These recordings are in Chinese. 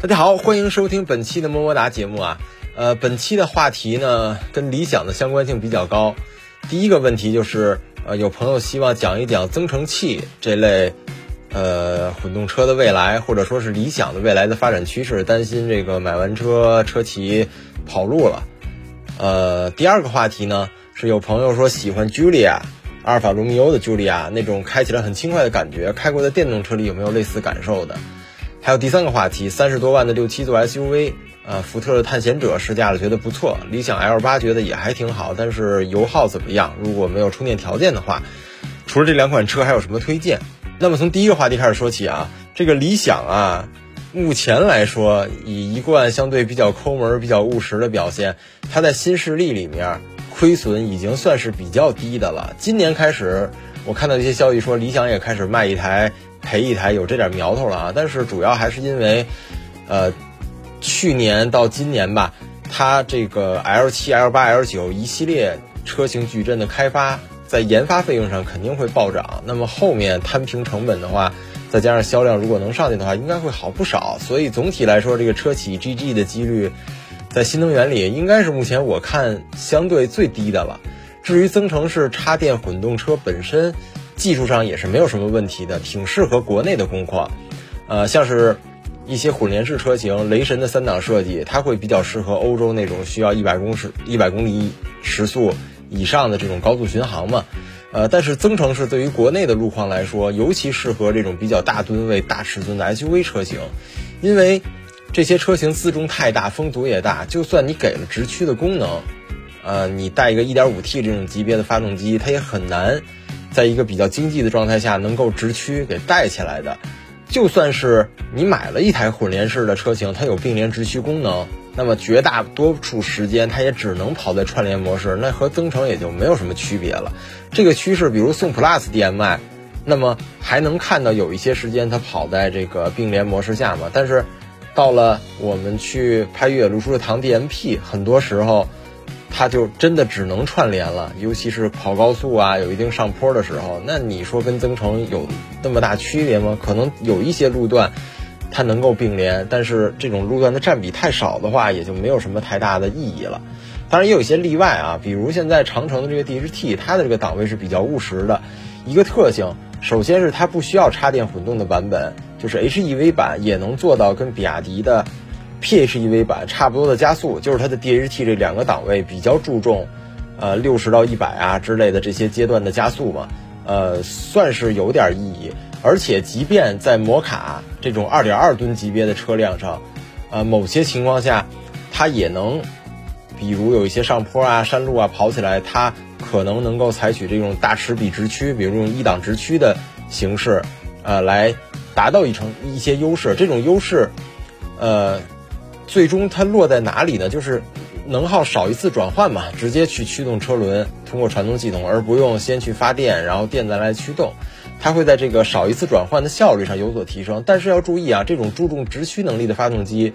大家好，欢迎收听本期的么么哒节目啊。呃，本期的话题呢，跟理想的相关性比较高。第一个问题就是，呃，有朋友希望讲一讲增程器这类，呃，混动车的未来，或者说是理想的未来的发展趋势，担心这个买完车车企跑路了。呃，第二个话题呢，是有朋友说喜欢 Julia，阿尔法罗密欧的 Julia 那种开起来很轻快的感觉，开过的电动车里有没有类似感受的？还有第三个话题，三十多万的六七座 SUV，呃，福特的探险者试驾了，觉得不错。理想 L 八觉得也还挺好，但是油耗怎么样？如果没有充电条件的话，除了这两款车还有什么推荐？那么从第一个话题开始说起啊，这个理想啊，目前来说以一贯相对比较抠门、比较务实的表现，它在新势力里面亏损已经算是比较低的了。今年开始，我看到一些消息说，理想也开始卖一台。赔一台有这点苗头了啊，但是主要还是因为，呃，去年到今年吧，它这个 L 七、L 八、L 九一系列车型矩阵的开发，在研发费用上肯定会暴涨。那么后面摊平成本的话，再加上销量如果能上去的话，应该会好不少。所以总体来说，这个车企 GG 的几率，在新能源里应该是目前我看相对最低的了。至于增程式插电混动车本身。技术上也是没有什么问题的，挺适合国内的工况，呃，像是一些混联式车型，雷神的三档设计，它会比较适合欧洲那种需要一百公时、一百公里时速以上的这种高速巡航嘛，呃，但是增程式对于国内的路况来说，尤其适合这种比较大吨位、大尺寸的 SUV 车型，因为这些车型自重太大，风阻也大，就算你给了直驱的功能，呃，你带一个 1.5T 这种级别的发动机，它也很难。在一个比较经济的状态下，能够直驱给带起来的，就算是你买了一台混联式的车型，它有并联直驱功能，那么绝大多数时间它也只能跑在串联模式，那和增程也就没有什么区别了。这个趋势，比如宋 PLUS DM-i，那么还能看到有一些时间它跑在这个并联模式下嘛？但是到了我们去拍越野路书的唐 DM-P，很多时候。它就真的只能串联了，尤其是跑高速啊，有一定上坡的时候，那你说跟增程有那么大区别吗？可能有一些路段它能够并联，但是这种路段的占比太少的话，也就没有什么太大的意义了。当然也有一些例外啊，比如现在长城的这个 DHT，它的这个档位是比较务实的一个特性。首先是它不需要插电混动的版本，就是 HEV 版也能做到跟比亚迪的。PHEV 版差不多的加速，就是它的 DHT 这两个档位比较注重，呃，六十到一百啊之类的这些阶段的加速嘛，呃，算是有点意义。而且，即便在摩卡这种二点二吨级别的车辆上，呃，某些情况下，它也能，比如有一些上坡啊、山路啊，跑起来它可能能够采取这种大齿比直驱，比如用一档直驱的形式，呃，来达到一成一些优势。这种优势，呃。最终它落在哪里呢？就是能耗少一次转换嘛，直接去驱动车轮，通过传动系统，而不用先去发电，然后电再来驱动，它会在这个少一次转换的效率上有所提升。但是要注意啊，这种注重直驱能力的发动机，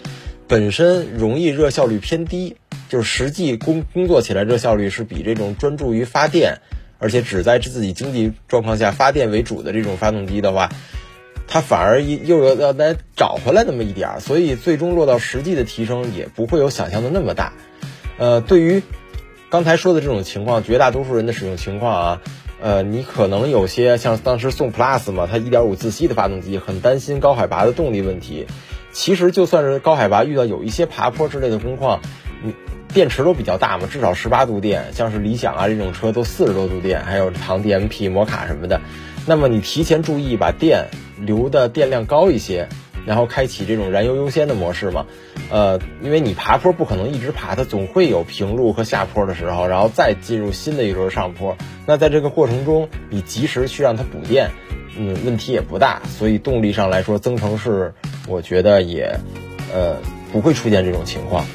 本身容易热效率偏低，就是实际工工作起来热效率是比这种专注于发电，而且只在自己经济状况下发电为主的这种发动机的话。它反而又要要再找回来那么一点儿，所以最终落到实际的提升也不会有想象的那么大。呃，对于刚才说的这种情况，绝大多数人的使用情况啊，呃，你可能有些像当时宋 PLUS 嘛，它1.5自吸的发动机，很担心高海拔的动力问题。其实就算是高海拔遇到有一些爬坡之类的工况，你电池都比较大嘛，至少十八度电，像是理想啊这种车都四十多度电，还有唐 DM-P、摩卡什么的。那么你提前注意把电留的电量高一些，然后开启这种燃油优先的模式嘛，呃，因为你爬坡不可能一直爬，它总会有平路和下坡的时候，然后再进入新的一轮上坡。那在这个过程中，你及时去让它补电，嗯，问题也不大。所以动力上来说，增程式我觉得也，呃，不会出现这种情况。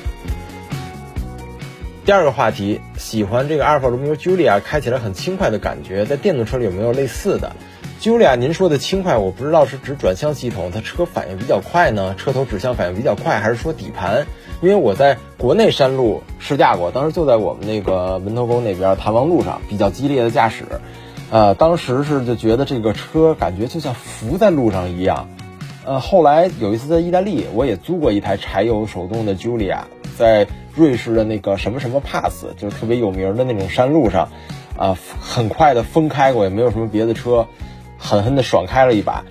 第二个话题，喜欢这个阿尔法罗密欧 Julia 开起来很轻快的感觉，在电动车里有没有类似的？Julia，您说的轻快，我不知道是指转向系统，它车反应比较快呢，车头指向反应比较快，还是说底盘？因为我在国内山路试驾过，当时就在我们那个门头沟那边谭王路上，比较激烈的驾驶，呃，当时是就觉得这个车感觉就像浮在路上一样，呃，后来有一次在意大利，我也租过一台柴油手动的 Julia，在瑞士的那个什么什么 Pass，就是特别有名的那种山路上，啊，很快的疯开过，也没有什么别的车，狠狠的爽开了一把，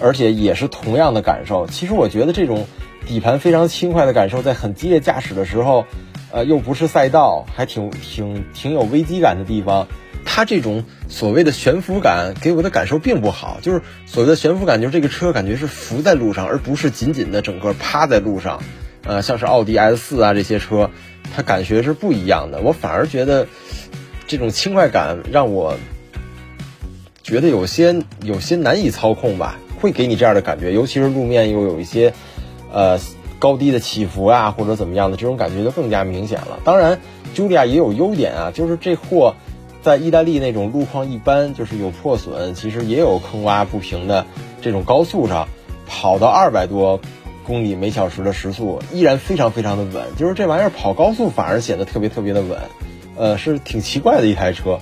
而且也是同样的感受。其实我觉得这种底盘非常轻快的感受，在很激烈驾驶的时候，呃，又不是赛道，还挺挺挺有危机感的地方。它这种所谓的悬浮感给我的感受并不好，就是所谓的悬浮感，就是这个车感觉是浮在路上，而不是紧紧的整个趴在路上。呃，像是奥迪 S 四啊这些车，它感觉是不一样的。我反而觉得这种轻快感让我觉得有些有些难以操控吧，会给你这样的感觉。尤其是路面又有一些呃高低的起伏啊，或者怎么样的，这种感觉就更加明显了。当然，Julia 也有优点啊，就是这货。在意大利那种路况一般，就是有破损，其实也有坑洼不平的这种高速上，跑到二百多公里每小时的时速，依然非常非常的稳。就是这玩意儿跑高速反而显得特别特别的稳，呃，是挺奇怪的一台车。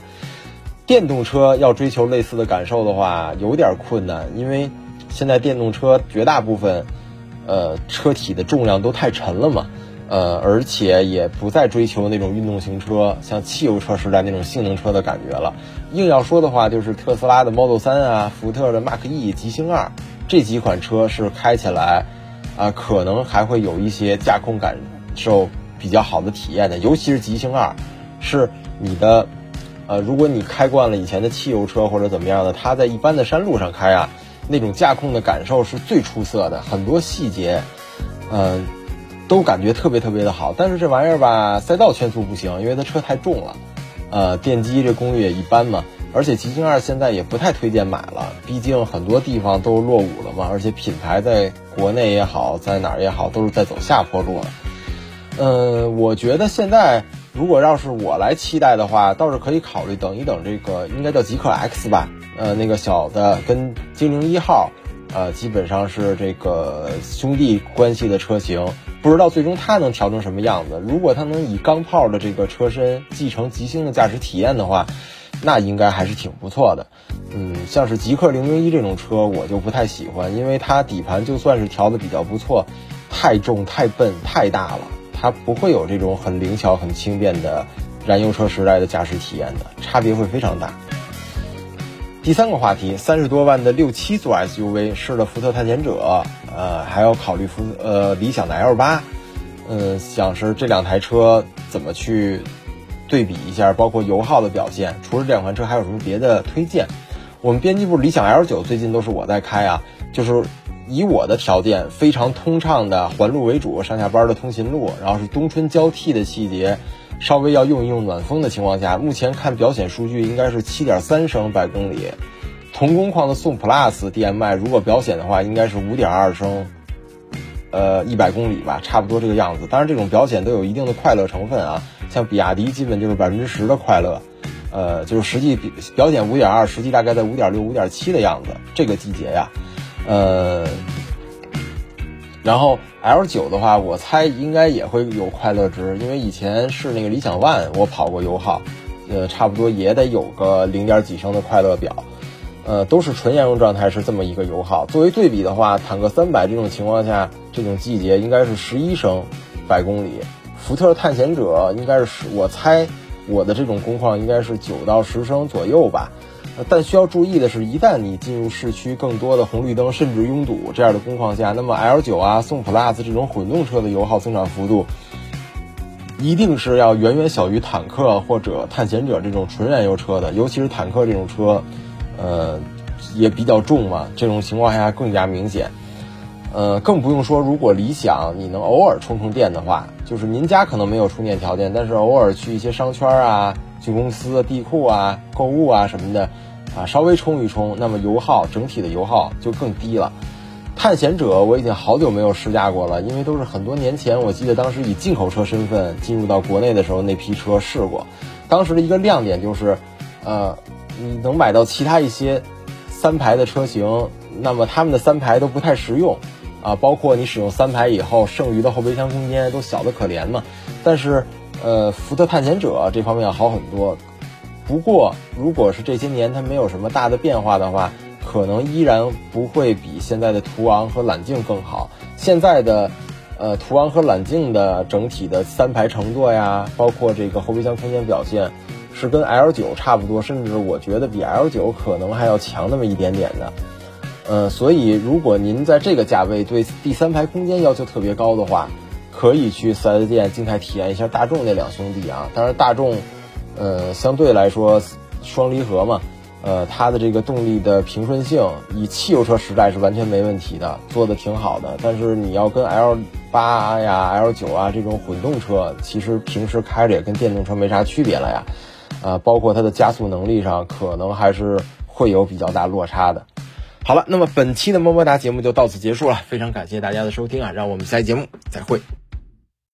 电动车要追求类似的感受的话，有点困难，因为现在电动车绝大部分，呃，车体的重量都太沉了嘛。呃，而且也不再追求那种运动型车，像汽油车时代那种性能车的感觉了。硬要说的话，就是特斯拉的 Model 3啊，福特的 Mark E、极星二这几款车是开起来，啊，可能还会有一些驾控感受比较好的体验的。尤其是极星二，是你的，呃，如果你开惯了以前的汽油车或者怎么样的，它在一般的山路上开啊，那种驾控的感受是最出色的，很多细节，嗯。都感觉特别特别的好，但是这玩意儿吧，赛道圈速不行，因为它车太重了，呃，电机这功率也一般嘛，而且极星二现在也不太推荐买了，毕竟很多地方都落伍了嘛，而且品牌在国内也好，在哪儿也好，都是在走下坡路了。嗯，我觉得现在如果要是我来期待的话，倒是可以考虑等一等这个，应该叫极客 X 吧，呃，那个小的跟精灵一号。呃，基本上是这个兄弟关系的车型，不知道最终它能调成什么样子。如果它能以钢炮的这个车身继承极星的驾驶体验的话，那应该还是挺不错的。嗯，像是极氪零零一这种车，我就不太喜欢，因为它底盘就算是调的比较不错，太重、太笨、太大了，它不会有这种很灵巧、很轻便的燃油车时代的驾驶体验的，差别会非常大。第三个话题，三十多万的六七座 SUV，试了福特探险者，呃，还要考虑福呃理想的 L 八，嗯，想是这两台车怎么去对比一下，包括油耗的表现。除了这两款车，还有什么别的推荐？我们编辑部理想 L 九最近都是我在开啊，就是以我的条件非常通畅的环路为主，上下班的通勤路，然后是冬春交替的细节。稍微要用一用暖风的情况下，目前看表显数据应该是七点三升百公里。同工况的宋 PLUS DM-i 如果表显的话，应该是五点二升，呃，一百公里吧，差不多这个样子。当然，这种表显都有一定的快乐成分啊，像比亚迪基本就是百分之十的快乐，呃，就是实际表显五点二，实际大概在五点六、五点七的样子。这个季节呀，呃。然后 L 九的话，我猜应该也会有快乐值，因为以前是那个理想 ONE，我跑过油耗，呃，差不多也得有个零点几升的快乐表，呃，都是纯燃油状态是这么一个油耗。作为对比的话，坦克三百这种情况下，这种季节应该是十一升百公里，福特探险者应该是十，我猜我的这种工况应该是九到十升左右吧。但需要注意的是，一旦你进入市区更多的红绿灯甚至拥堵这样的工况下，那么 L 九啊、宋 PLUS 这种混动车的油耗增长幅度，一定是要远远小于坦克或者探险者这种纯燃油车的。尤其是坦克这种车，呃，也比较重嘛，这种情况下更加明显。呃，更不用说如果理想你能偶尔充充电的话，就是您家可能没有充电条件，但是偶尔去一些商圈啊。去公司、地库啊、购物啊什么的，啊，稍微充一充，那么油耗整体的油耗就更低了。探险者我已经好久没有试驾过了，因为都是很多年前，我记得当时以进口车身份进入到国内的时候，那批车试过。当时的一个亮点就是，呃，你能买到其他一些三排的车型，那么他们的三排都不太实用，啊，包括你使用三排以后，剩余的后备箱空间都小的可怜嘛。但是。呃，福特探险者这方面要好很多，不过如果是这些年它没有什么大的变化的话，可能依然不会比现在的途昂和揽境更好。现在的，呃，途昂和揽境的整体的三排乘坐呀，包括这个后备箱空间表现，是跟 L 九差不多，甚至我觉得比 L 九可能还要强那么一点点的。呃，所以如果您在这个价位对第三排空间要求特别高的话，可以去 4S 店静态体验一下大众那两兄弟啊。当然，大众，呃，相对来说双离合嘛，呃，它的这个动力的平顺性，以汽油车时代是完全没问题的，做的挺好的。但是你要跟 L 八呀、L 九啊这种混动车，其实平时开着也跟电动车没啥区别了呀。啊，包括它的加速能力上，可能还是会有比较大落差的。好了，那么本期的么么哒节目就到此结束了，非常感谢大家的收听啊，让我们下期节目再会。